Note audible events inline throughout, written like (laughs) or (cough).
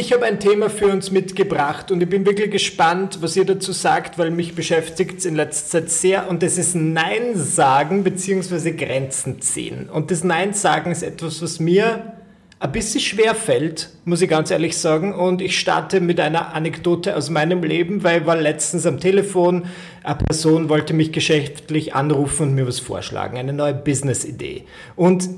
Ich habe ein Thema für uns mitgebracht und ich bin wirklich gespannt, was ihr dazu sagt, weil mich beschäftigt es in letzter Zeit sehr und das ist Nein sagen bzw. Grenzen ziehen. Und das Nein sagen ist etwas, was mir ein bisschen schwer fällt, muss ich ganz ehrlich sagen. Und ich starte mit einer Anekdote aus meinem Leben, weil ich war letztens am Telefon, eine Person wollte mich geschäftlich anrufen und mir was vorschlagen, eine neue Business-Idee. Und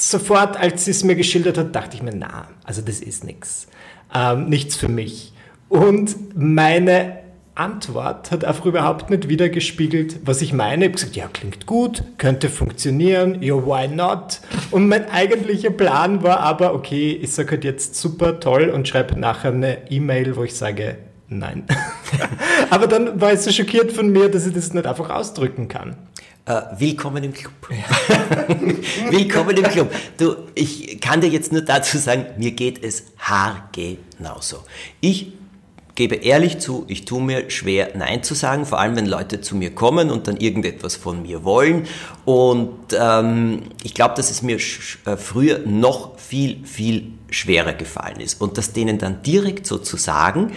sofort, als sie es mir geschildert hat, dachte ich mir, na, also das ist nichts ähm, nichts für mich. Und meine Antwort hat einfach überhaupt nicht wiedergespiegelt, was ich meine. Ich habe gesagt, ja, klingt gut, könnte funktionieren, ja, why not? Und mein eigentlicher Plan war aber, okay, ich sage halt jetzt super toll und schreibe nachher eine E-Mail, wo ich sage, nein. (laughs) aber dann war ich so schockiert von mir, dass ich das nicht einfach ausdrücken kann. Uh, willkommen im Club. (laughs) willkommen im Club. Du, ich kann dir jetzt nur dazu sagen, mir geht es haargenauso. Ich gebe ehrlich zu, ich tue mir schwer, Nein zu sagen, vor allem wenn Leute zu mir kommen und dann irgendetwas von mir wollen. Und ähm, ich glaube, dass es mir äh, früher noch viel, viel schwerer gefallen ist. Und das denen dann direkt so zu sagen,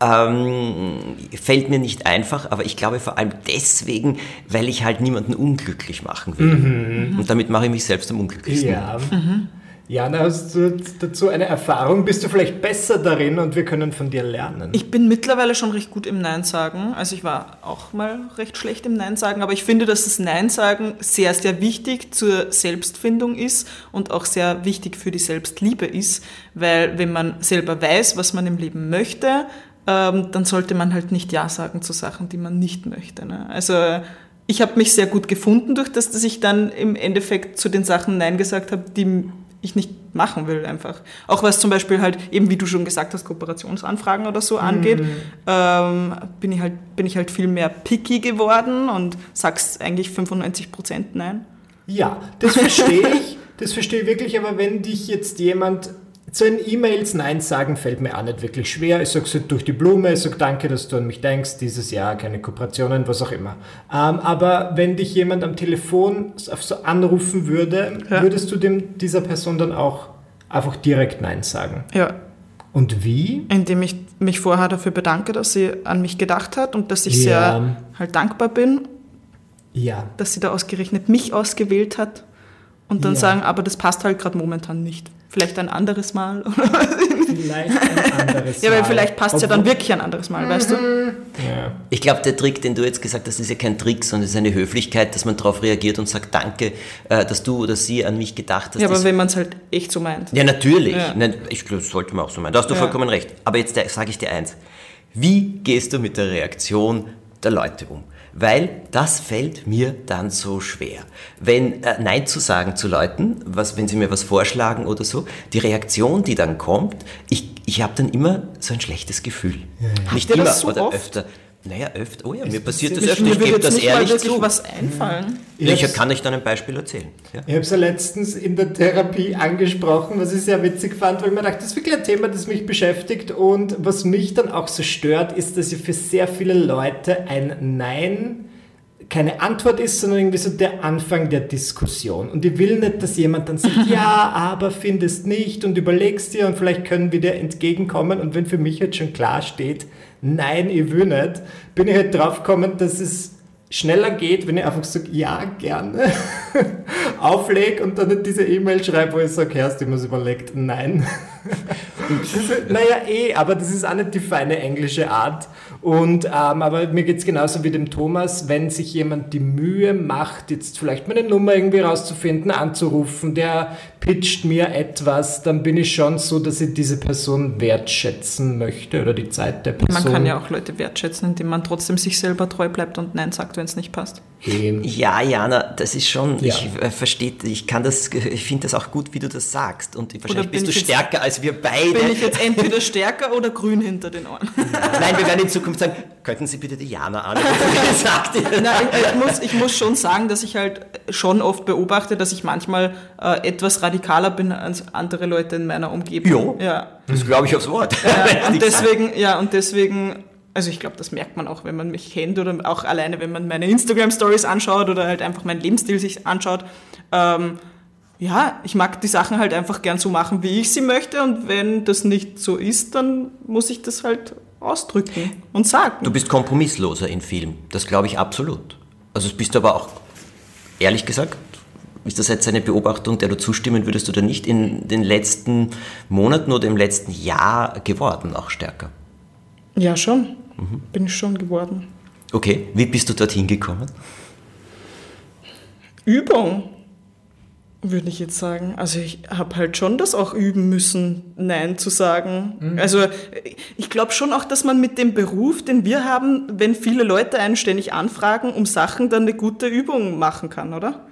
ähm, fällt mir nicht einfach, aber ich glaube vor allem deswegen, weil ich halt niemanden unglücklich machen will. Mhm. Und damit mache ich mich selbst am unglücklichsten. Ja. Mhm. Jana, hast du dazu eine Erfahrung? Bist du vielleicht besser darin und wir können von dir lernen? Ich bin mittlerweile schon recht gut im Nein sagen. Also ich war auch mal recht schlecht im Nein sagen, aber ich finde, dass das Nein sagen sehr, sehr wichtig zur Selbstfindung ist und auch sehr wichtig für die Selbstliebe ist, weil wenn man selber weiß, was man im Leben möchte, ähm, dann sollte man halt nicht Ja sagen zu Sachen, die man nicht möchte. Ne? Also ich habe mich sehr gut gefunden durch das, dass ich dann im Endeffekt zu den Sachen Nein gesagt habe, die ich nicht machen will einfach. Auch was zum Beispiel halt, eben wie du schon gesagt hast, Kooperationsanfragen oder so angeht, mhm. ähm, bin, ich halt, bin ich halt viel mehr picky geworden und sag's eigentlich 95 Prozent Nein. Ja, das verstehe ich. Das verstehe ich wirklich, aber wenn dich jetzt jemand zu den E-Mails Nein sagen fällt mir auch nicht wirklich schwer. Ich sage es durch die Blume, ich sage danke, dass du an mich denkst, dieses Jahr keine Kooperationen, was auch immer. Ähm, aber wenn dich jemand am Telefon so anrufen würde, ja. würdest du dem, dieser Person dann auch einfach direkt Nein sagen? Ja. Und wie? Indem ich mich vorher dafür bedanke, dass sie an mich gedacht hat und dass ich ja. sehr halt dankbar bin. Ja. Dass sie da ausgerechnet mich ausgewählt hat und dann ja. sagen, aber das passt halt gerade momentan nicht. Vielleicht ein anderes Mal. (laughs) vielleicht ein anderes Mal. (laughs) Ja, weil vielleicht passt es ja dann wirklich ein anderes Mal, mhm. weißt du? Ja. Ich glaube, der Trick, den du jetzt gesagt hast, ist ja kein Trick, sondern es ist eine Höflichkeit, dass man darauf reagiert und sagt, danke, äh, dass du oder sie an mich gedacht hast. Ja, aber wenn man es halt echt so meint. Ja, natürlich. Ja. Nein, ich glaube, das sollte man auch so meinen. Da hast du ja. vollkommen recht. Aber jetzt sage ich dir eins. Wie gehst du mit der Reaktion der Leute um? Weil das fällt mir dann so schwer. Wenn äh, Nein zu sagen zu Leuten, was, wenn sie mir was vorschlagen oder so, die Reaktion, die dann kommt, ich, ich habe dann immer so ein schlechtes Gefühl. Ja, ja. Nicht immer so oder oft? öfter. Naja, öfter. Oh ja, mir passiert das öfter. Ich gebe das ehrlich mal zu. was einfallen. Ja, ich kann euch dann ein Beispiel erzählen. Ja. Ich habe es ja letztens in der Therapie angesprochen, was ich sehr witzig fand, weil ich mir dachte, das ist wirklich ein Thema, das mich beschäftigt. Und was mich dann auch so stört, ist, dass ja für sehr viele Leute ein Nein keine Antwort ist, sondern irgendwie so der Anfang der Diskussion. Und ich will nicht, dass jemand dann sagt, (laughs) ja, aber findest nicht und überlegst dir und vielleicht können wir dir entgegenkommen. Und wenn für mich jetzt schon klar steht, nein, ich will nicht, bin ich halt drauf gekommen, dass es schneller geht, wenn ich einfach sage, ja, gerne, (laughs) auflege und dann nicht diese E-Mail schreibe, wo ich sage, erst ich muss überlegt, nein. (laughs) naja, eh, aber das ist auch nicht die feine englische Art. Und, ähm, aber mir geht es genauso wie dem Thomas, wenn sich jemand die Mühe macht, jetzt vielleicht meine Nummer irgendwie rauszufinden, anzurufen, der pitcht mir etwas, dann bin ich schon so, dass ich diese Person wertschätzen möchte oder die Zeit der Person. Man kann ja auch Leute wertschätzen, indem man trotzdem sich selber treu bleibt und Nein sagt, wenn es nicht passt. Eben. Ja, Jana, das ist schon, ja. ich äh, verstehe, ich kann das, ich finde das auch gut, wie du das sagst. Und wahrscheinlich bist du stärker als wir beide. Bin ich jetzt entweder stärker oder grün hinter den Ohren? (laughs) Nein, wir werden in Zukunft sagen, könnten Sie bitte die Jana anrufen? (laughs) Nein, ich, ich, muss, ich muss schon sagen, dass ich halt schon oft beobachte, dass ich manchmal äh, etwas radikaler bin als andere Leute in meiner Umgebung. Jo, ja, das glaube ich aufs Wort. Ja, (laughs) und deswegen, ja, und deswegen also ich glaube, das merkt man auch, wenn man mich kennt oder auch alleine, wenn man meine Instagram-Stories anschaut oder halt einfach meinen Lebensstil sich anschaut. Ähm, ja, ich mag die Sachen halt einfach gern so machen, wie ich sie möchte und wenn das nicht so ist, dann muss ich das halt ausdrücken und sagen. Du bist kompromissloser in Film, das glaube ich absolut. Also bist du aber auch, ehrlich gesagt, ist das jetzt eine Beobachtung, der du zustimmen würdest oder nicht, in den letzten Monaten oder im letzten Jahr geworden, auch stärker? Ja, schon mhm. bin ich schon geworden. Okay, wie bist du dorthin gekommen? Übung, würde ich jetzt sagen. Also ich habe halt schon das auch üben müssen, Nein zu sagen. Mhm. Also ich glaube schon auch, dass man mit dem Beruf, den wir haben, wenn viele Leute einen ständig anfragen um Sachen, dann eine gute Übung machen kann, oder?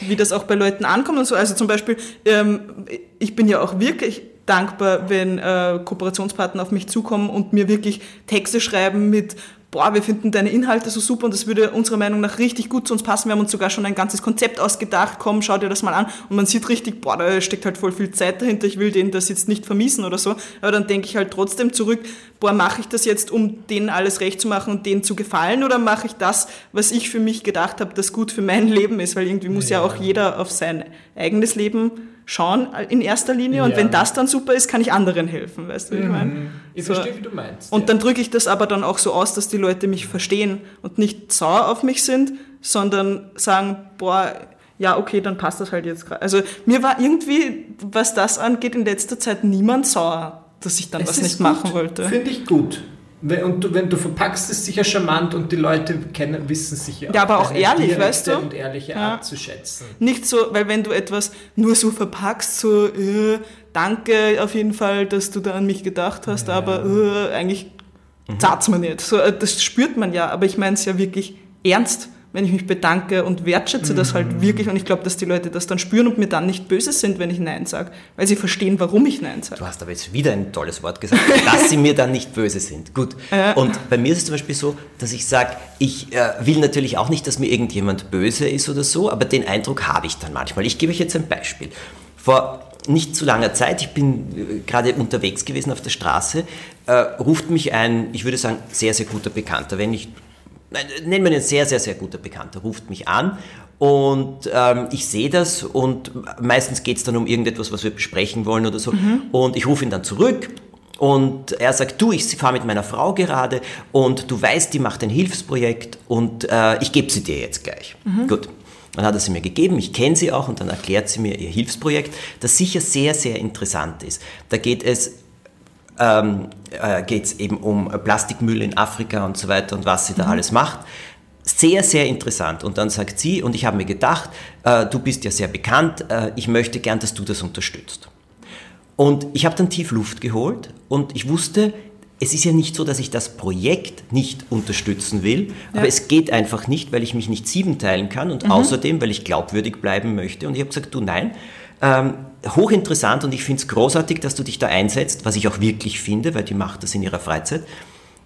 Wie das auch bei Leuten ankommt und so. Also zum Beispiel, ähm, ich bin ja auch wirklich dankbar, wenn äh, Kooperationspartner auf mich zukommen und mir wirklich Texte schreiben mit boah, wir finden deine Inhalte so super und das würde unserer Meinung nach richtig gut zu uns passen. Wir haben uns sogar schon ein ganzes Konzept ausgedacht. Komm, schau dir das mal an. Und man sieht richtig, boah, da steckt halt voll viel Zeit dahinter. Ich will denen das jetzt nicht vermiesen oder so. Aber dann denke ich halt trotzdem zurück, boah, mache ich das jetzt, um denen alles recht zu machen und denen zu gefallen oder mache ich das, was ich für mich gedacht habe, das gut für mein (laughs) Leben ist? Weil irgendwie muss ja, ja auch jeder auf sein eigenes Leben schauen in erster Linie und ja. wenn das dann super ist, kann ich anderen helfen, weißt du, wie ich meine? Mhm. Ich so. verstehe, wie du meinst. Und ja. dann drücke ich das aber dann auch so aus, dass die Leute mich verstehen und nicht sauer auf mich sind, sondern sagen, boah, ja, okay, dann passt das halt jetzt gerade. Also mir war irgendwie, was das angeht, in letzter Zeit niemand sauer, dass ich dann es was nicht gut. machen wollte. Finde ich gut. Und du, wenn du verpackst, ist sicher charmant und die Leute kennen, wissen sicher ja, aber auch ehrlich, weißt du? und ehrliche ja. Art zu schätzen. Nicht so, weil wenn du etwas nur so verpackst, so äh, danke auf jeden Fall, dass du da an mich gedacht hast, ja. aber äh, eigentlich mhm. zahlt man nicht. So, äh, das spürt man ja, aber ich meine es ja wirklich ernst wenn ich mich bedanke und wertschätze das halt mhm. wirklich. Und ich glaube, dass die Leute das dann spüren und mir dann nicht böse sind, wenn ich Nein sage, weil sie verstehen, warum ich Nein sage. Du hast aber jetzt wieder ein tolles Wort gesagt, dass sie mir dann nicht böse sind. Gut. Ja. Und bei mir ist es zum Beispiel so, dass ich sage, ich äh, will natürlich auch nicht, dass mir irgendjemand böse ist oder so, aber den Eindruck habe ich dann manchmal. Ich gebe euch jetzt ein Beispiel. Vor nicht zu langer Zeit, ich bin äh, gerade unterwegs gewesen auf der Straße, äh, ruft mich ein, ich würde sagen, sehr, sehr guter Bekannter, wenn nicht nennen wir einen sehr, sehr, sehr guter Bekannter, ruft mich an und ähm, ich sehe das und meistens geht es dann um irgendetwas, was wir besprechen wollen oder so. Mhm. Und ich rufe ihn dann zurück und er sagt, du, ich fahre mit meiner Frau gerade und du weißt, die macht ein Hilfsprojekt und äh, ich gebe sie dir jetzt gleich. Mhm. Gut. Dann hat er sie mir gegeben, ich kenne sie auch und dann erklärt sie mir ihr Hilfsprojekt, das sicher sehr, sehr interessant ist. Da geht es ähm, äh, geht es eben um Plastikmüll in Afrika und so weiter und was sie da mhm. alles macht. Sehr, sehr interessant. Und dann sagt sie, und ich habe mir gedacht, äh, du bist ja sehr bekannt, äh, ich möchte gern, dass du das unterstützt. Und ich habe dann tief Luft geholt und ich wusste, es ist ja nicht so, dass ich das Projekt nicht unterstützen will, ja. aber es geht einfach nicht, weil ich mich nicht sieben teilen kann und mhm. außerdem, weil ich glaubwürdig bleiben möchte. Und ich habe gesagt, du nein, ähm, hochinteressant und ich finde es großartig, dass du dich da einsetzt, was ich auch wirklich finde, weil die macht das in ihrer Freizeit.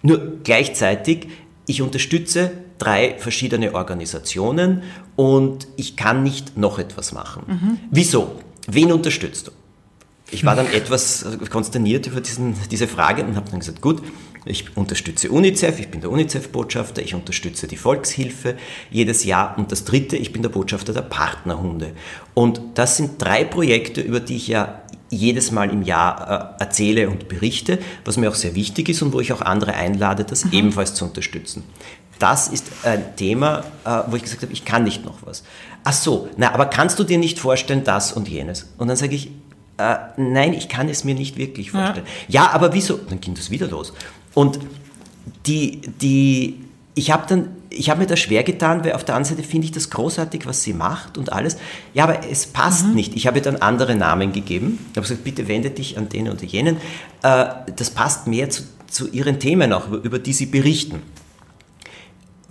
Nur gleichzeitig, ich unterstütze drei verschiedene Organisationen und ich kann nicht noch etwas machen. Mhm. Wieso? Wen unterstützt du? Ich war dann etwas konsterniert über diesen, diese Frage und habe dann gesagt, gut, ich unterstütze UNICEF, ich bin der UNICEF-Botschafter, ich unterstütze die Volkshilfe jedes Jahr und das dritte, ich bin der Botschafter der Partnerhunde. Und das sind drei Projekte, über die ich ja jedes Mal im Jahr äh, erzähle und berichte, was mir auch sehr wichtig ist und wo ich auch andere einlade, das mhm. ebenfalls zu unterstützen. Das ist ein Thema, äh, wo ich gesagt habe, ich kann nicht noch was. Ach so, na, aber kannst du dir nicht vorstellen, das und jenes? Und dann sage ich, Äh, nein, ich kann es mir nicht wirklich vorstellen. Ja, aber wieso? Dann ging das wieder los. Und die, die, ich habe dann, ich habe mir da schwer getan, weil auf der anderen Seite finde ich das großartig, was sie macht und alles. Ja, aber es passt nicht. Ich habe ihr dann andere Namen gegeben. Ich habe gesagt, bitte wende dich an den oder jenen. Äh, das passt mehr zu, zu ihren Themen auch, über, über die sie berichten.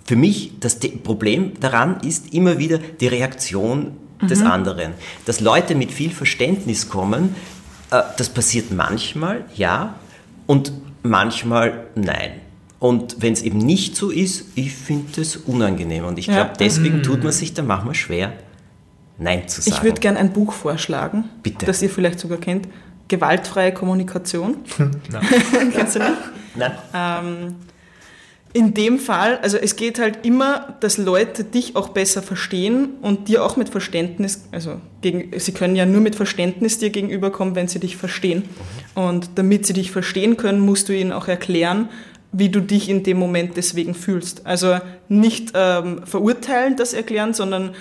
Für mich das Problem daran ist immer wieder die Reaktion des anderen. Dass Leute mit viel Verständnis kommen, äh, das passiert manchmal, ja, und manchmal nein. Und wenn es eben nicht so ist, ich finde es unangenehm. Und ich Ja. glaube, deswegen tut man sich dann manchmal schwer, Nein zu sagen. Ich würde gerne ein Buch vorschlagen, Bitte. das ihr vielleicht sogar kennt. Gewaltfreie Kommunikation. (laughs) (laughs) Kennst du nicht? Nein? In dem Fall, also es geht halt immer, dass Leute dich auch besser verstehen und dir auch mit Verständnis, also gegen, sie können ja nur mit Verständnis dir gegenüberkommen, wenn sie dich verstehen. Und damit sie dich verstehen können, musst du ihnen auch erklären, wie du dich in dem Moment deswegen fühlst. Also nicht ähm, verurteilen das erklären, sondern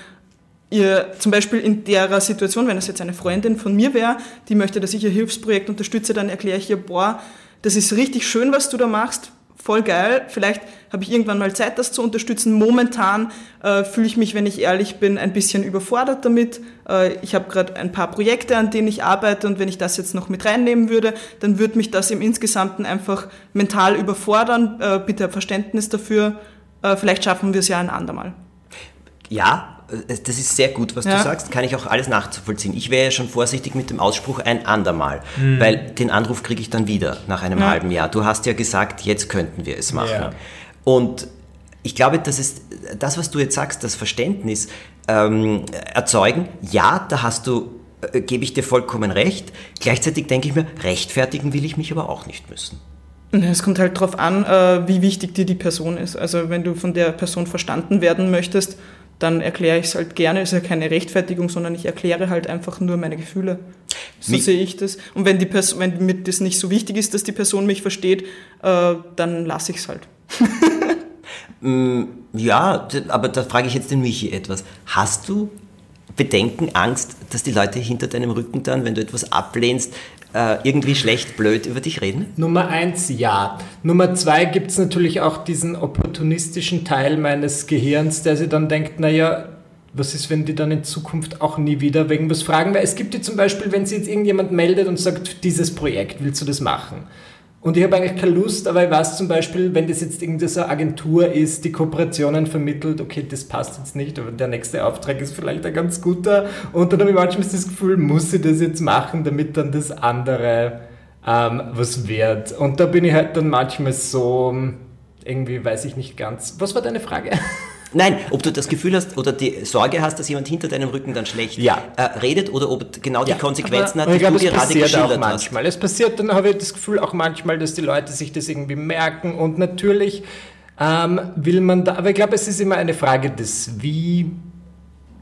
ihr zum Beispiel in der Situation, wenn es jetzt eine Freundin von mir wäre, die möchte, dass ich ihr Hilfsprojekt unterstütze, dann erkläre ich ihr, boah, das ist richtig schön, was du da machst, voll geil. Vielleicht habe ich irgendwann mal Zeit, das zu unterstützen. Momentan äh, fühle ich mich, wenn ich ehrlich bin, ein bisschen überfordert damit. Äh, ich habe gerade ein paar Projekte, an denen ich arbeite und wenn ich das jetzt noch mit reinnehmen würde, dann würde mich das im Insgesamten einfach mental überfordern. Äh, bitte Verständnis dafür. Äh, vielleicht schaffen wir es ja ein andermal. Ja, das ist sehr gut, was Ja. du sagst, kann ich auch alles nachzuvollziehen. Ich wäre ja schon vorsichtig mit dem Ausspruch ein andermal, Hm. weil den Anruf kriege ich dann wieder nach einem Ja. halben Jahr. Du hast ja gesagt, jetzt könnten wir es machen. Ja. Und ich glaube, das ist das, was du jetzt sagst, das Verständnis ähm, erzeugen. Ja, da hast du, äh, gebe ich dir vollkommen recht. Gleichzeitig denke ich mir, rechtfertigen will ich mich aber auch nicht müssen. Es kommt halt darauf an, äh, wie wichtig dir die Person ist. Also wenn du von der Person verstanden werden möchtest, dann erkläre ich es halt gerne. Es ist ja keine Rechtfertigung, sondern ich erkläre halt einfach nur meine Gefühle. So sehe ich das. Und wenn, die Person, wenn mir das nicht so wichtig ist, dass die Person mich versteht, äh, dann lasse ich es halt. (laughs) Ja, d- aber da frage ich jetzt den Michi etwas. Hast du Bedenken, Angst, dass die Leute hinter deinem Rücken dann, wenn du etwas ablehnst, äh, irgendwie schlecht, blöd über dich reden? Nummer eins, ja. Nummer zwei gibt es natürlich auch diesen opportunistischen Teil meines Gehirns, der sich dann denkt, naja, was ist, wenn die dann in Zukunft auch nie wieder wegen was fragen? Weil es gibt ja zum Beispiel, wenn sich jetzt irgendjemand meldet und sagt, dieses Projekt, willst du das machen? Und ich habe eigentlich keine Lust, aber ich weiß zum Beispiel, wenn das jetzt irgendeine so eine Agentur ist, die Kooperationen vermittelt, okay, das passt jetzt nicht, aber der nächste Auftrag ist vielleicht ein ganz guter. Und dann habe ich manchmal das Gefühl, muss ich das jetzt machen, damit dann das andere ähm, was wird. Und da bin ich halt dann manchmal so, irgendwie weiß ich nicht ganz. Was war deine Frage? (laughs) Nein, ob du das Gefühl hast oder die Sorge hast, dass jemand hinter deinem Rücken dann schlecht Ja. äh, redet oder ob genau die Ja, Konsequenzen hat, die ich glaube, du es gerade passiert auch geschildert hast. manchmal. Es passiert, dann habe ich das Gefühl auch manchmal, dass die Leute sich das irgendwie merken und natürlich ähm, will man da, aber ich glaube, es ist immer eine Frage des Wie,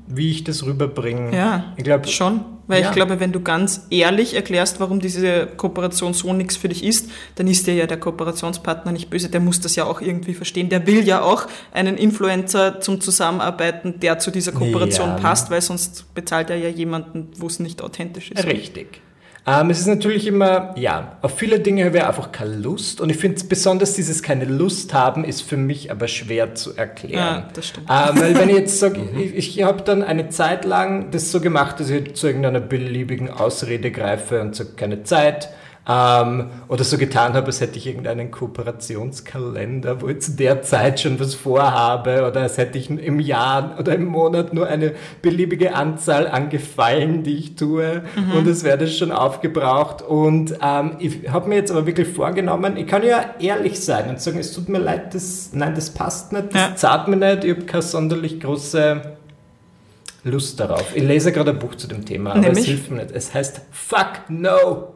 wie ich das rüberbringe. Ja, ich glaube schon. Weil Ja. ich glaube, wenn du ganz ehrlich erklärst, warum diese Kooperation so nichts für dich ist, dann ist dir ja der Kooperationspartner nicht böse. Der muss das ja auch irgendwie verstehen. Der will ja auch einen Influencer zum Zusammenarbeiten, der zu dieser Kooperation Ja. passt, weil sonst bezahlt er ja jemanden, wo es nicht authentisch ist. Richtig. Ähm, es ist natürlich immer, ja, auf viele Dinge habe ich einfach keine Lust und ich finde besonders dieses keine Lust haben ist für mich aber schwer zu erklären. Ja, das stimmt. Ähm, weil wenn ich jetzt sage, (laughs) ich, ich habe dann eine Zeit lang das so gemacht, dass ich zu irgendeiner beliebigen Ausrede greife und sage, keine Zeit. Ähm, oder so getan habe, als hätte ich irgendeinen Kooperationskalender, wo ich zu der Zeit schon was vorhabe, oder als hätte ich im Jahr oder im Monat nur eine beliebige Anzahl an Gefallen, die ich tue, und es wäre das schon aufgebraucht. Und ähm, ich habe mir jetzt aber wirklich vorgenommen, ich kann ja ehrlich sein und sagen, es tut mir leid, das, nein, das passt nicht, das Ja. zahlt mir nicht, ich habe keine sonderlich große Lust darauf. Ich lese gerade ein Buch zu dem Thema, aber es Nämlich? hilft mir nicht. Es heißt Fuck No.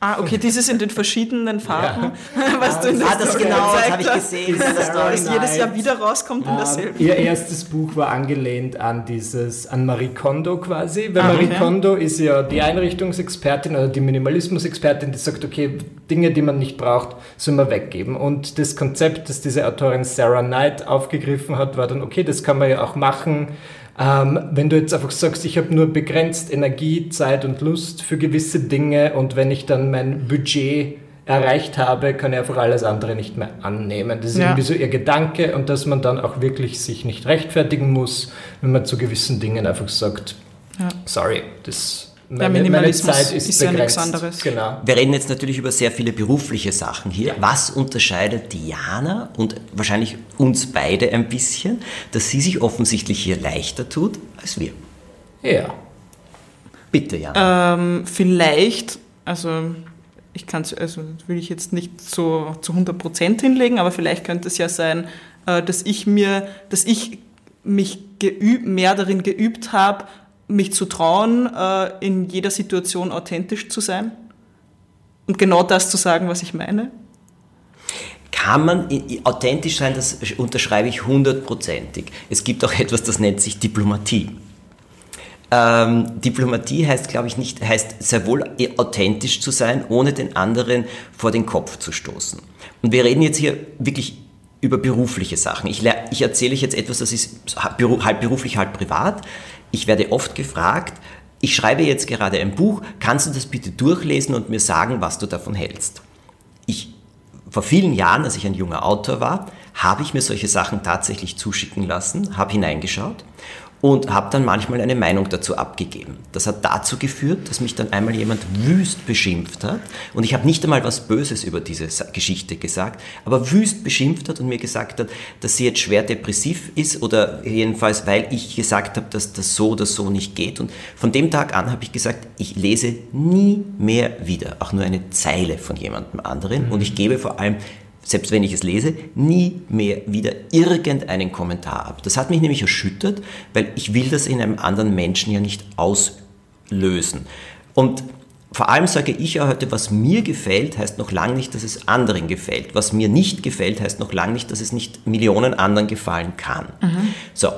Ah, okay, dieses in den verschiedenen Farben, (laughs) was du in der Ah, das Story genau, das habe ich gesehen. Story. Das jedes Jahr wieder rauskommt in Ähm, derselben. ihr erstes Buch war angelehnt an dieses, an Marie Kondo quasi, weil Ah, Marie okay. Kondo ist ja die Einrichtungsexpertin oder die Minimalismusexpertin, die sagt, okay, Dinge, die man nicht braucht, soll man weggeben. Und das Konzept, das diese Autorin Sarah Knight aufgegriffen hat, war dann, okay, das kann man ja auch machen. Ähm, wenn du jetzt einfach sagst, ich habe nur begrenzt Energie, Zeit und Lust für gewisse Dinge und wenn ich dann mein Budget erreicht habe, kann ich einfach alles andere nicht mehr annehmen. Das ist Ja. irgendwie so ihr Gedanke und dass man dann auch wirklich sich nicht rechtfertigen muss, wenn man zu gewissen Dingen einfach sagt, Ja. sorry, das Der meine Minimalismus Zeit ist, ist ja nichts anderes. Genau. Wir reden jetzt natürlich über sehr viele berufliche Sachen hier. Was unterscheidet Diana und wahrscheinlich uns beide ein bisschen, dass sie sich offensichtlich hier leichter tut als wir? Ja. Bitte, Jana. Ähm, vielleicht, also ich kann es, also das will ich jetzt nicht so zu 100% hinlegen, aber vielleicht könnte es ja sein, äh, dass ich mir, dass ich mich geüb, mehr darin geübt habe, mich zu trauen, äh, in jeder Situation authentisch zu sein und genau das zu sagen, was ich meine. Kann man authentisch sein, das unterschreibe ich hundertprozentig. Es gibt auch etwas, das nennt sich Diplomatie. Ähm, Diplomatie heißt, glaube ich, nicht, heißt sehr wohl eh authentisch zu sein, ohne den anderen vor den Kopf zu stoßen. Und wir reden jetzt hier wirklich über berufliche Sachen. Ich, ich erzähle euch jetzt etwas, das ist halb beruflich, halb privat. Ich werde oft gefragt, ich schreibe jetzt gerade ein Buch, kannst du das bitte durchlesen und mir sagen, was du davon hältst? Ich vor vielen Jahren, als ich ein junger Autor war, habe ich mir solche Sachen tatsächlich zuschicken lassen, habe hineingeschaut und habe dann manchmal eine Meinung dazu abgegeben. Das hat dazu geführt, dass mich dann einmal jemand wüst beschimpft hat und ich habe nicht einmal was Böses über diese Geschichte gesagt, aber wüst beschimpft hat und mir gesagt hat, dass sie jetzt schwer depressiv ist oder jedenfalls, weil ich gesagt habe, dass das so oder so nicht geht. Und von dem Tag an habe ich gesagt, ich lese nie mehr wieder, auch nur eine Zeile von jemandem anderen und ich gebe vor allem selbst wenn ich es lese, nie mehr wieder irgendeinen Kommentar ab. Das hat mich nämlich erschüttert, weil ich will das in einem anderen Menschen ja nicht auslösen. Und vor allem sage ich ja heute, was mir gefällt, heißt noch lange nicht, dass es anderen gefällt. Was mir nicht gefällt, heißt noch lange nicht, dass es nicht Millionen anderen gefallen kann. So,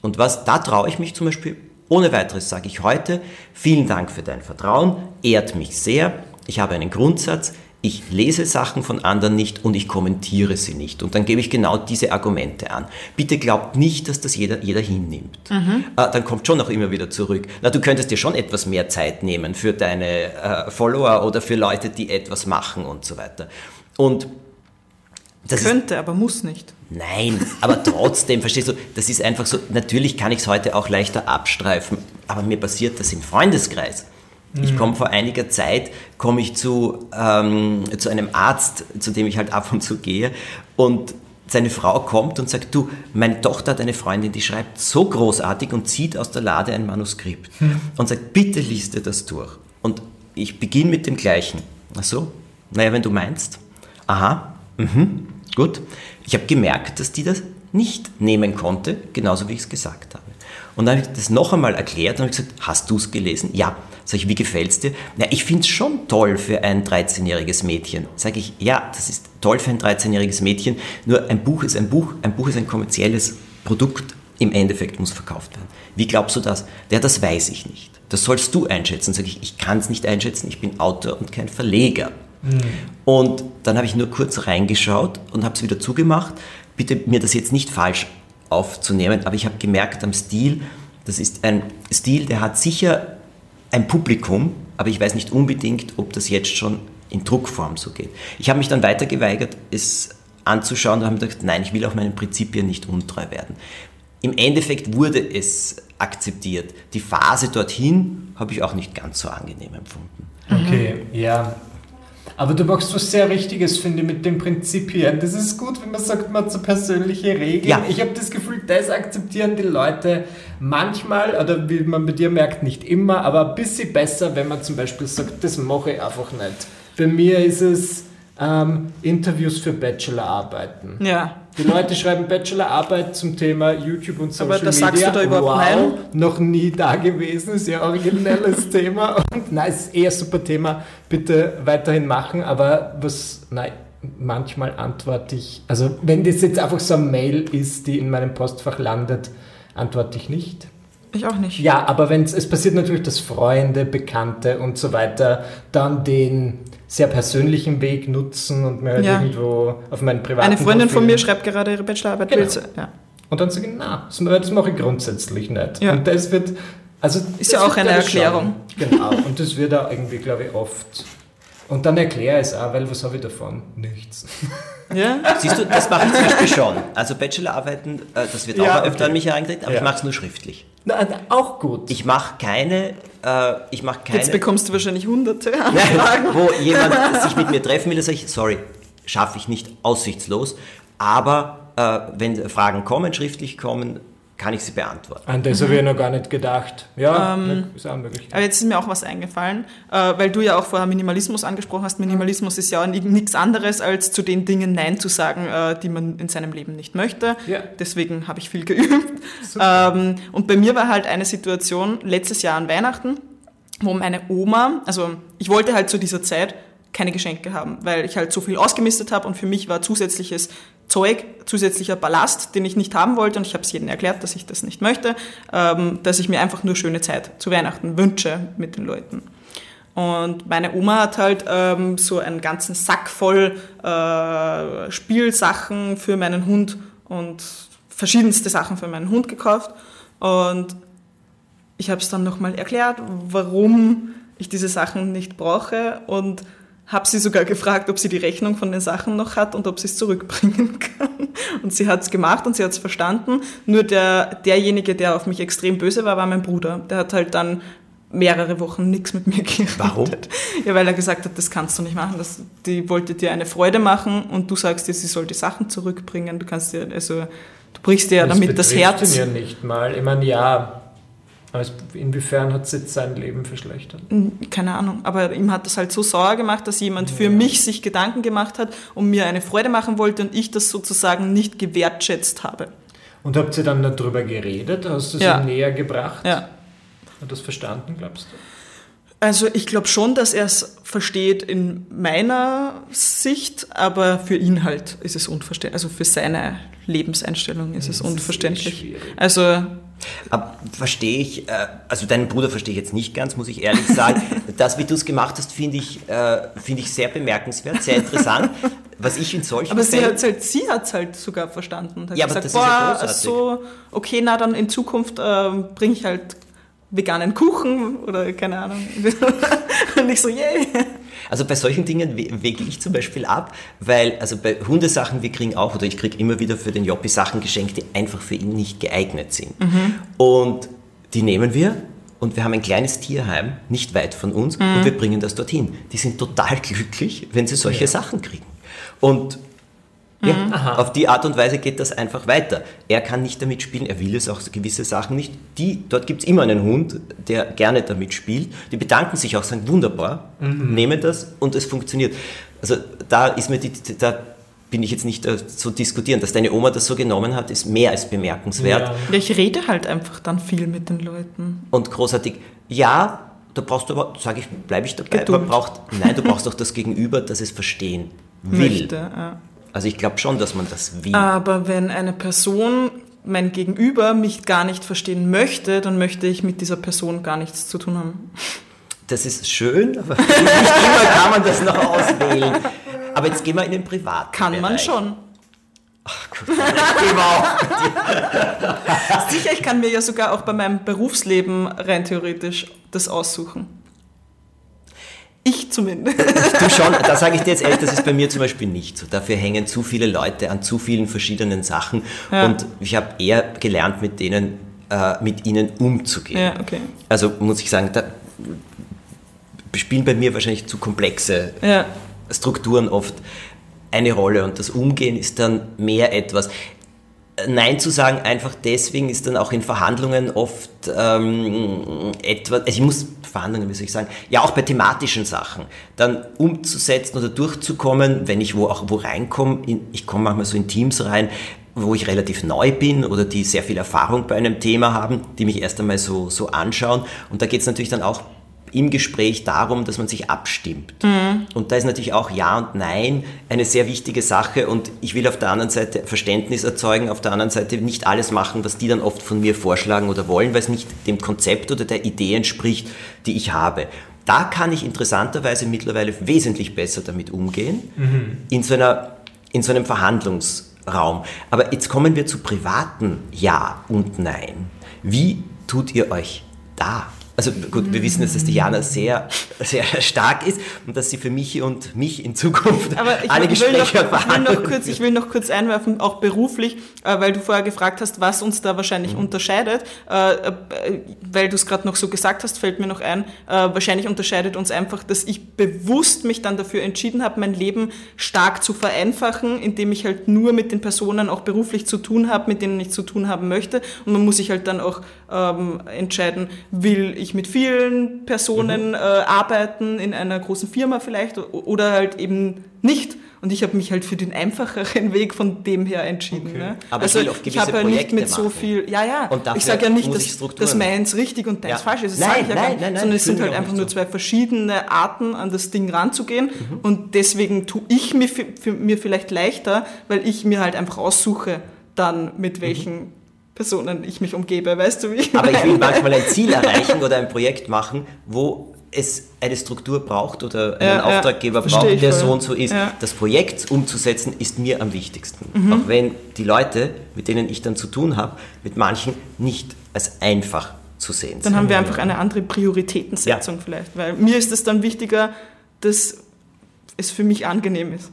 und was, da traue ich mich zum Beispiel, ohne weiteres sage ich heute, vielen Dank für dein Vertrauen, ehrt mich sehr. Ich habe einen Grundsatz, ich lese Sachen von anderen nicht und ich kommentiere sie nicht. Und dann gebe ich genau diese Argumente an. Bitte glaubt nicht, dass das jeder, jeder hinnimmt. Äh, dann kommt schon auch immer wieder zurück. Na, du könntest dir schon etwas mehr Zeit nehmen für deine äh, Follower oder für Leute, die etwas machen und so weiter. Und das ist Könnte, aber muss nicht. Nein, aber (laughs) trotzdem, verstehst du, das ist einfach so, natürlich kann ich es heute auch leichter abstreifen, aber mir passiert das im Freundeskreis. Ich komme vor einiger Zeit, komme ich zu, ähm, zu einem Arzt, zu dem ich halt ab und zu gehe und seine Frau kommt und sagt, du, meine Tochter hat eine Freundin, die schreibt so großartig und zieht aus der Lade ein Manuskript und sagt, bitte liest dir das durch. Und ich beginne mit dem gleichen. Ach so, naja, wenn du meinst. Aha, mhm, gut. Ich habe gemerkt, dass die das nicht nehmen konnte, genauso wie ich es gesagt habe. Und dann habe ich das noch einmal erklärt und habe gesagt, hast du es gelesen? Ja. Sag ich, wie gefällt's dir? Na, ich finde es schon toll für ein 13-jähriges Mädchen. Sag ich, ja, das ist toll für ein 13-jähriges Mädchen, nur ein Buch ist ein Buch, ein Buch ist ein kommerzielles Produkt, im Endeffekt muss verkauft werden. Wie glaubst du das? Ja, das weiß ich nicht. Das sollst du einschätzen. Sag ich, ich kann es nicht einschätzen, ich bin Autor und kein Verleger. Und dann habe ich nur kurz reingeschaut und habe es wieder zugemacht. Bitte mir das jetzt nicht falsch aufzunehmen, aber ich habe gemerkt am Stil, das ist ein Stil, der hat sicher ein Publikum, aber ich weiß nicht unbedingt, ob das jetzt schon in Druckform so geht. Ich habe mich dann weiter geweigert, es anzuschauen und habe mir gedacht, nein, ich will auch meinen Prinzipien nicht untreu werden. Im Endeffekt wurde es akzeptiert. Die Phase dorthin habe ich auch nicht ganz so angenehm empfunden. Okay, ja. Aber du machst was sehr Richtiges, finde ich, mit den Prinzipien. Das ist gut, wenn man sagt, man hat so persönliche Regeln. Ja. Ich habe das Gefühl, das akzeptieren die Leute manchmal, oder wie man bei dir merkt, nicht immer, aber ein bisschen besser, wenn man zum Beispiel sagt, das mache ich einfach nicht. Bei mir ist es ähm, Interviews für Bachelorarbeiten. Ja. Die Leute schreiben Bachelorarbeit zum Thema YouTube und Social Aber da Media. sagst du da überhaupt wow, nein? noch nie da gewesen, ist ja originelles (laughs) Thema und nein, ist eher ein super Thema, bitte weiterhin machen, aber was, nein, manchmal antworte ich, also wenn das jetzt einfach so eine Mail ist, die in meinem Postfach landet, antworte ich nicht. Ich auch nicht. Ja, aber wenn es passiert natürlich, dass Freunde, Bekannte und so weiter dann den sehr persönlichen Weg nutzen und mir halt Ja. irgendwo auf meinen privaten Eine Freundin von Profilen- mir schreibt gerade ihre Bachelorarbeit. Genau. Ja. Und dann sage ich, na, das, mache ich grundsätzlich nicht. Ja. Und das wird, also Ist das ja auch eine Erklärung. Schon. Genau, und das wird auch irgendwie, glaube ich, oft. Und dann erkläre ich es auch, weil was habe ich davon? Nichts. Ja? Siehst du, das mache ich zum Beispiel schon. Also Bachelorarbeiten, äh, das wird auch Ja, mal öfter okay. an mich herangetreten, aber Ja. ich mache es nur schriftlich. Na, auch gut. Ich mache keine, äh, ich mache keine, Jetzt bekommst du wahrscheinlich hunderte (laughs) Nein, Anfragen. wo jemand sich mit mir treffen will, dann sage ich, sorry, schaffe ich nicht, aussichtslos. Aber äh, wenn Fragen kommen, schriftlich kommen, kann ich sie beantworten. An das habe ich noch gar nicht gedacht. Ja, Ähm, ist auch möglich. Aber jetzt ist mir auch was eingefallen, äh, weil du ja auch vorher Minimalismus angesprochen hast. Minimalismus ist ja nichts anderes, als zu den Dingen Nein zu sagen, äh, die man in seinem Leben nicht möchte. Ja. Deswegen habe ich viel geübt. Ähm, und bei mir war halt eine Situation letztes Jahr an Weihnachten, wo meine Oma, also ich wollte halt zu dieser Zeit keine Geschenke haben, weil ich halt so viel ausgemistet habe und für mich war zusätzliches Zeug, zusätzlicher Ballast, den ich nicht haben wollte und ich habe es jedem erklärt, dass ich das nicht möchte, ähm, dass ich mir einfach nur schöne Zeit zu Weihnachten wünsche mit den Leuten. Und meine Oma hat halt ähm, so einen ganzen Sack voll äh, Spielsachen für meinen Hund und verschiedenste Sachen für meinen Hund gekauft. Und ich habe es dann nochmal erklärt, warum ich diese Sachen nicht brauche und habe sie sogar gefragt, ob sie die Rechnung von den Sachen noch hat und ob sie es zurückbringen (laughs) kann. Und sie hat es gemacht und sie hat es verstanden. Nur der, derjenige, der auf mich extrem böse war, war mein Bruder. Der hat halt dann mehrere Wochen nichts mit mir geredet. Warum? (laughs) Ja, weil er gesagt hat, das kannst du nicht machen. Das, die wollte dir eine Freude machen und du sagst dir, sie soll die Sachen zurückbringen. Du kannst dir, also du brichst dir ja damit das Herz. ihn ja nicht mal. Ich meine, ja. Es- inwiefern hat es jetzt sein Leben verschlechtert? keine Ahnung, aber ihm hat das halt so sauer gemacht, dass jemand für mich sich Gedanken gemacht hat und mir eine Freude machen wollte und ich das sozusagen nicht gewertschätzt habe. Und habt ihr dann darüber geredet? Hast du es Ja. ihm näher gebracht? Ja. Hat das verstanden, glaubst du? Also ich glaube schon, dass er es versteht in meiner Sicht, aber für ihn halt ist es unverständlich. Also für seine Lebenseinstellung ist es Das ist eh unverständlich. schwierig. also verstehe ich, äh, also deinen Bruder verstehe ich jetzt nicht ganz, muss ich ehrlich sagen. (laughs) Das, wie du es gemacht hast, finde ich, äh, finde ich sehr bemerkenswert, sehr interessant. Was ich in solchen Aber sie hat halt, sie hat's halt sogar verstanden hat Ja, aber gesagt, das ist ja boah, großartig. so, okay, na dann in Zukunft ähm, bringe ich halt veganen Kuchen oder keine Ahnung. (laughs) und ich so, yay. Also bei solchen Dingen we- wege ich zum Beispiel ab, weil also bei Hundesachen, wir kriegen auch, oder ich kriege immer wieder für den Joppi Sachen geschenkt, die einfach für ihn nicht geeignet sind. Und die nehmen wir und wir haben ein kleines Tierheim, nicht weit von uns, und wir bringen das dorthin. Die sind total glücklich, wenn sie solche Sachen kriegen. Und ja, auf die Art und Weise geht das einfach weiter. Er kann nicht damit spielen, er will es auch gewisse Sachen nicht. Die, dort gibt es immer einen Hund, der gerne damit spielt. Die bedanken sich auch, sagen wunderbar, nehmen das und es funktioniert. Also da ist mir die, da bin ich jetzt nicht äh, zu diskutieren. Dass deine Oma das so genommen hat, ist mehr als bemerkenswert Ja. Ja, ich rede halt einfach dann viel mit den Leuten. und großartig. Ja, da brauchst du aber, sage ich, bleibe ich dabei, Geduld. man braucht, nein, du brauchst auch das Gegenüber, das es verstehen will. Möchte, ja. Also ich glaube schon, dass man das will. Aber wenn eine Person, mein Gegenüber, mich gar nicht verstehen möchte, dann möchte ich mit dieser Person gar nichts zu tun haben. Das ist schön, aber (laughs) nicht immer kann man das noch auswählen. Aber jetzt gehen wir in den privaten Kann man Bereich. schon. Gehen wir auch. Sicher, ich kann mir ja sogar auch bei meinem Berufsleben rein theoretisch das aussuchen. Ich zumindest. Du schon, da sage ich dir jetzt ehrlich, das ist bei mir zum Beispiel nicht so. Dafür hängen zu viele Leute an zu vielen verschiedenen Sachen Ja. und ich habe eher gelernt, mit denen, äh, mit ihnen umzugehen. Ja, okay. Also muss ich sagen, da spielen bei mir wahrscheinlich zu komplexe Ja. Strukturen oft eine Rolle und das Umgehen ist dann mehr etwas. Nein zu sagen, einfach deswegen ist dann auch in Verhandlungen oft ähm, etwas, also ich muss Verhandlungen, wie soll ich sagen, ja auch bei thematischen Sachen, dann umzusetzen oder durchzukommen, wenn ich wo auch wo reinkomme, in, ich komme manchmal so in Teams rein, wo ich relativ neu bin oder die sehr viel Erfahrung bei einem Thema haben, die mich erst einmal so, so anschauen. Und da geht es natürlich dann auch im Gespräch darum, dass man sich abstimmt. Und da ist natürlich auch Ja und Nein eine sehr wichtige Sache und ich will auf der anderen Seite Verständnis erzeugen, auf der anderen Seite nicht alles machen, was die dann oft von mir vorschlagen oder wollen, weil es nicht dem Konzept oder der Idee entspricht, die ich habe. Da kann ich interessanterweise mittlerweile wesentlich besser damit umgehen, in, so einer, in so einem Verhandlungsprozess. Raum. Aber jetzt kommen wir zu privaten Ja und Nein. Wie tut ihr euch da? Also gut, wir wissen jetzt, dass Diana sehr, sehr stark ist und dass sie für mich und mich in Zukunft Aber ich, alle will Gespräche noch, ich, will noch kurz, ich will noch kurz einwerfen, auch beruflich, äh, weil du vorher gefragt hast, was uns da wahrscheinlich Mhm. unterscheidet. Äh, äh, weil du es gerade noch so gesagt hast, fällt mir noch ein, wahrscheinlich unterscheidet uns einfach, dass ich bewusst mich dann dafür entschieden habe, mein Leben stark zu vereinfachen, indem ich halt nur mit den Personen auch beruflich zu tun habe, mit denen ich zu tun haben möchte. Und man muss sich halt dann auch ähm, entscheiden, will ich mit vielen Personen äh, arbeiten, in einer großen Firma vielleicht, oder halt eben nicht. Und ich habe mich halt für den einfacheren (laughs) Weg von dem her entschieden. Ne? Aber ich also auch gewisse habe ja nicht mit so viel, ja, ja, Und ich sage ja nicht, dass, ich dass meins richtig und deins Ja. falsch ist. Das Nein, ich ja nein, gar nicht. nein, nein, sondern es sind halt einfach nur so. zwei verschiedene Arten, an das Ding ranzugehen. Mhm. Und deswegen tue ich mir, für, für mir vielleicht leichter, weil ich mir halt einfach aussuche, dann mit welchen Personen ich mich umgebe. Weißt du, wie ich Mhm. Aber ich will manchmal ein Ziel (laughs) erreichen oder ein Projekt machen, wo es eine Struktur braucht oder einen Ja, ja, Auftraggeber verstehe braucht, der voll. so und so ist. Ja. Mhm. Das Projekt umzusetzen ist mir am wichtigsten. Auch wenn die Leute, mit denen ich dann zu tun habe, mit manchen nicht als einfach zu sehen Dann sind. haben wir einfach eine andere Prioritätensetzung vielleicht. Weil mir ist es dann wichtiger, dass es für mich angenehm ist.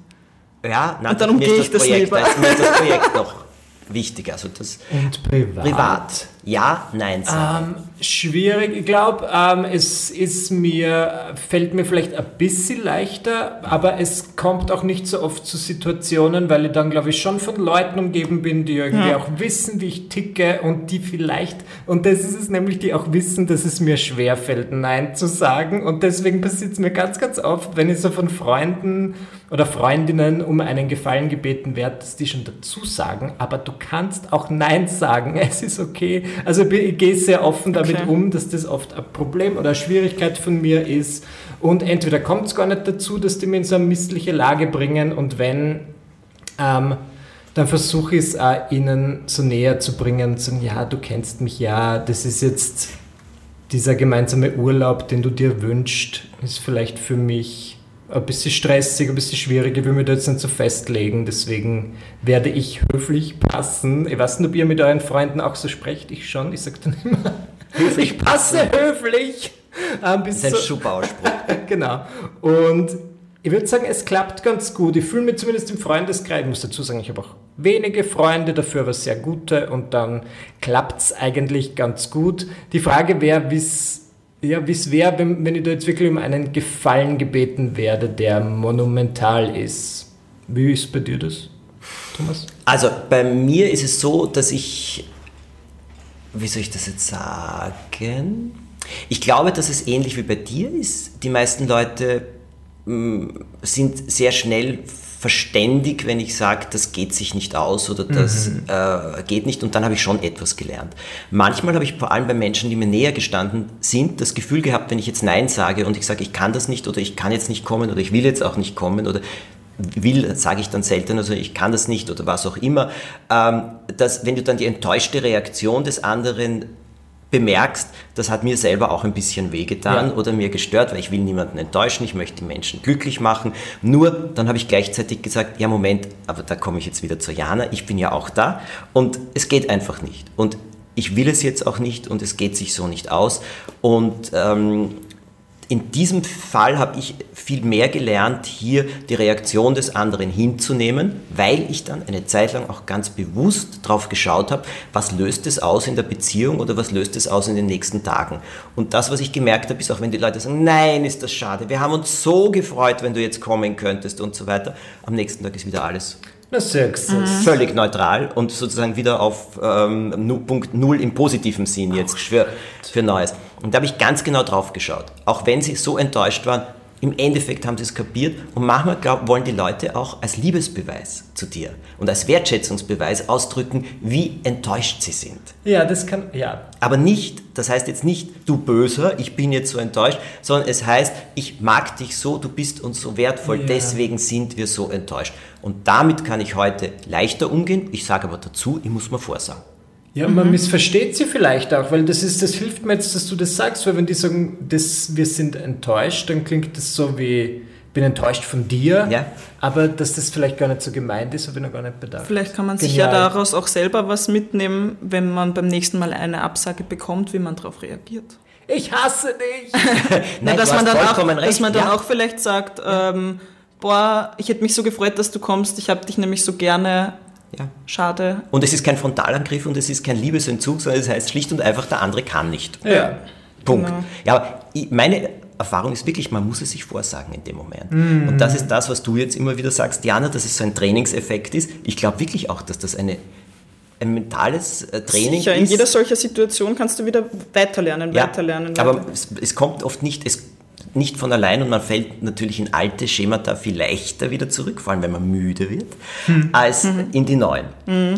Ja, nein, Und dann umgehe ich das Projekt, lieber. ist das Projekt noch wichtig. Also das Und privat. privat. Ja, nein sagen. Ähm, schwierig. Ich glaube, ähm, es ist mir, fällt mir vielleicht ein bisschen leichter, aber es kommt auch nicht so oft zu Situationen, weil ich dann, glaube ich, schon von Leuten umgeben bin, die irgendwie auch wissen, wie ich ticke und die vielleicht, und das ist es nämlich, die auch wissen, dass es mir schwer fällt, Nein zu sagen. Und deswegen passiert es mir ganz, ganz oft, wenn ich so von Freunden oder Freundinnen um einen Gefallen gebeten werde, dass die schon dazu sagen, aber du kannst auch Nein sagen, (laughs) es ist okay. Also ich gehe sehr offen damit Okay. um, dass das oft ein Problem oder eine Schwierigkeit von mir ist. Und entweder kommt es gar nicht dazu, dass die mir in so eine missliche Lage bringen und wenn, ähm, dann versuche ich es auch ihnen so näher zu bringen, zu sagen, ja, du kennst mich ja, das ist jetzt dieser gemeinsame Urlaub, den du dir wünschst, ist vielleicht für mich ein bisschen stressig, ein bisschen schwierig. Ich will mich da jetzt nicht so festlegen, deswegen werde ich höflich passen. Ich weiß nicht, ob ihr mit euren Freunden auch so sprecht, ich schon. Ich sage dann immer, (laughs) ich passe höflich. Ähm, Das ist ein so- Schubauspruch. (laughs) genau. Und ich würde sagen, es klappt ganz gut. Ich fühle mich zumindest im Freundeskreis, ich muss dazu sagen, ich habe auch wenige Freunde, dafür aber sehr gute und dann klappt es eigentlich ganz gut. Die Frage wäre, wie es ja, wie's wäre, wenn, wenn ich da jetzt wirklich um einen Gefallen gebeten werde, der monumental ist. Wie ist bei dir das, Thomas? Also bei mir ist es so, dass ich, wie soll ich das jetzt sagen? Ich glaube, dass es ähnlich wie bei dir ist. Die meisten Leute mh, sind sehr schnell verständig, wenn ich sage, das geht sich nicht aus oder das äh, geht nicht und dann habe ich schon etwas gelernt. Manchmal habe ich vor allem bei Menschen, die mir näher gestanden sind, das Gefühl gehabt, wenn ich jetzt Nein sage und ich sage, ich kann das nicht oder ich kann jetzt nicht kommen oder ich will jetzt auch nicht kommen oder will, sage ich dann selten, also ich kann das nicht oder was auch immer, ähm, dass wenn du dann die enttäuschte Reaktion des anderen bemerkst, das hat mir selber auch ein bisschen wehgetan Ja. oder mir gestört, weil ich will niemanden enttäuschen, ich möchte die Menschen glücklich machen. Nur dann habe ich gleichzeitig gesagt, ja Moment, aber da komme ich jetzt wieder zu Jana, ich bin ja auch da und es geht einfach nicht. Und ich will es jetzt auch nicht und es geht sich so nicht aus. Und ähm, in diesem Fall habe ich viel mehr gelernt, hier die Reaktion des anderen hinzunehmen, weil ich dann eine Zeit lang auch ganz bewusst drauf geschaut habe, was löst es aus in der Beziehung oder was löst es aus in den nächsten Tagen. Und das, was ich gemerkt habe, ist auch, wenn die Leute sagen, nein, ist das schade, wir haben uns so gefreut, wenn du jetzt kommen könntest und so weiter, am nächsten Tag ist wieder alles Na, sagst du es. völlig neutral und sozusagen wieder auf ähm, Punkt Null im positiven Sinn jetzt für, für Neues. Und da habe ich ganz genau drauf geschaut. Auch wenn sie so enttäuscht waren, im Endeffekt haben sie es kapiert und manchmal glaub, wollen die Leute auch als Liebesbeweis zu dir und als Wertschätzungsbeweis ausdrücken, wie enttäuscht sie sind. Ja, das kann, ja. Aber nicht, das heißt jetzt nicht, du Böser, ich bin jetzt so enttäuscht, sondern es heißt, ich mag dich so, du bist uns so wertvoll, Ja. deswegen sind wir so enttäuscht. Und damit kann ich heute leichter umgehen. Ich sage aber dazu, ich muss mir vorsagen. Ja, man missversteht sie vielleicht auch, weil das ist, das hilft mir jetzt, dass du das sagst, weil wenn die sagen, das, wir sind enttäuscht, dann klingt das so wie, bin enttäuscht von dir, Ja. aber dass das vielleicht gar nicht so gemeint ist, habe ich noch gar nicht bedacht. Vielleicht kann man sich ja Genial. daraus auch selber was mitnehmen, wenn man beim nächsten Mal eine Absage bekommt, wie man darauf reagiert. Ich hasse dich! (laughs) (laughs) Na, Nein, dass, man dann auch, vollkommen dass recht, man dann ja. auch vielleicht sagt, ähm, boah, ich hätte mich so gefreut, dass du kommst, ich habe dich nämlich so gerne, Ja. schade. Und es ist kein Frontalangriff und es ist kein Liebesentzug, sondern es heißt schlicht und einfach, der andere kann nicht. Ja. Punkt. Genau. Ja, aber meine Erfahrung ist wirklich, man muss es sich vorsagen in dem Moment. Mhm. Und das ist das, was du jetzt immer wieder sagst, Diana, dass es so ein Trainingseffekt ist. Ich glaube wirklich auch, dass das eine, ein mentales äh, Training Sicher, ist. in jeder solcher Situation kannst du wieder weiterlernen, ja, weiterlernen. aber weiter- es, es kommt oft nicht, es, nicht von allein und man fällt natürlich in alte Schemata viel leichter wieder zurück, vor allem wenn man müde wird, Hm. als Mhm. in die neuen.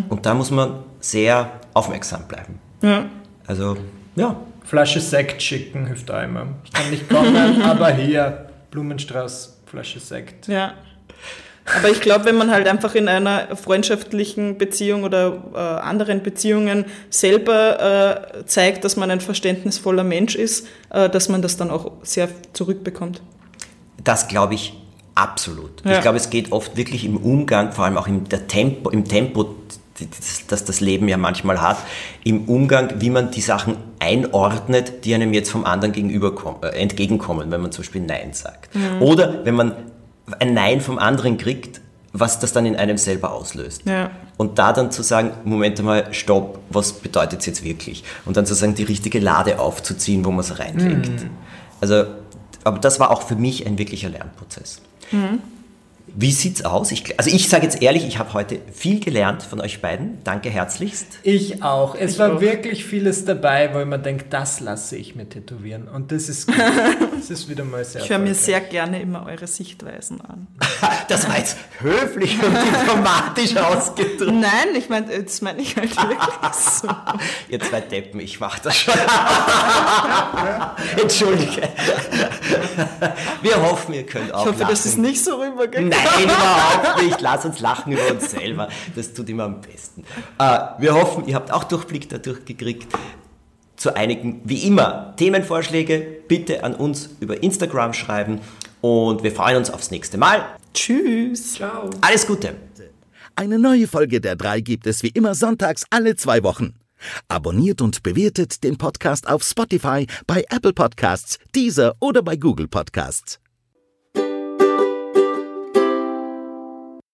Und da muss man sehr aufmerksam bleiben. ja. Also, ja. Flasche Sekt schicken hilft auch immer. Ich kann nicht kommen, (laughs) aber hier, Blumenstrauß, Flasche Sekt. Ja. Aber ich glaube, wenn man halt einfach in einer freundschaftlichen Beziehung oder äh, anderen Beziehungen selber äh, zeigt, dass man ein verständnisvoller Mensch ist, äh, dass man das dann auch sehr zurückbekommt. Das glaube ich absolut. Ja. Ich glaube, es geht oft wirklich im Umgang, vor allem auch im, Tempo, im Tempo, das, das Leben ja manchmal hat, im Umgang, wie man die Sachen einordnet, die einem jetzt vom anderen gegenüber kommen, äh, entgegenkommen, wenn man zum Beispiel Nein sagt. Oder wenn man ein Nein vom anderen kriegt, was das dann in einem selber auslöst. Ja. Und da dann zu sagen, Moment mal, stopp, was bedeutet es jetzt wirklich? Und dann sozusagen die richtige Lade aufzuziehen, wo man es reinlegt. Also, aber das war auch für mich ein wirklicher Lernprozess. Wie sieht's aus? Ich, also ich sage jetzt ehrlich, ich habe heute viel gelernt von euch beiden. Danke herzlichst. Ich auch. Es war auch. wirklich vieles dabei, wo ich mir denke, das lasse ich mir tätowieren. Und das ist gut. (laughs) das ist wieder mal sehr Ich höre mir sehr gerne immer eure Sichtweisen an. (laughs) Das war jetzt höflich und diplomatisch (laughs) ausgedrückt. Nein, ich meine, das meine ich halt wirklich so. Ihr zwei Deppen, ich mach das schon. Entschuldige. Wir hoffen, ihr könnt auch Ich hoffe, lachen. das ist nicht so rübergegangen. Nein, überhaupt nicht. Lass uns lachen über uns selber. Das tut immer am besten. Äh, wir hoffen, ihr habt auch Durchblick dadurch gekriegt. Zu einigen, wie immer, Themenvorschläge bitte an uns über Instagram schreiben und wir freuen uns aufs nächste Mal. Tschüss. Ciao. Alles Gute. Eine neue Folge der drei gibt es wie immer sonntags alle zwei Wochen. Abonniert und bewertet den Podcast auf Spotify, bei Apple Podcasts, Deezer oder bei Google Podcasts.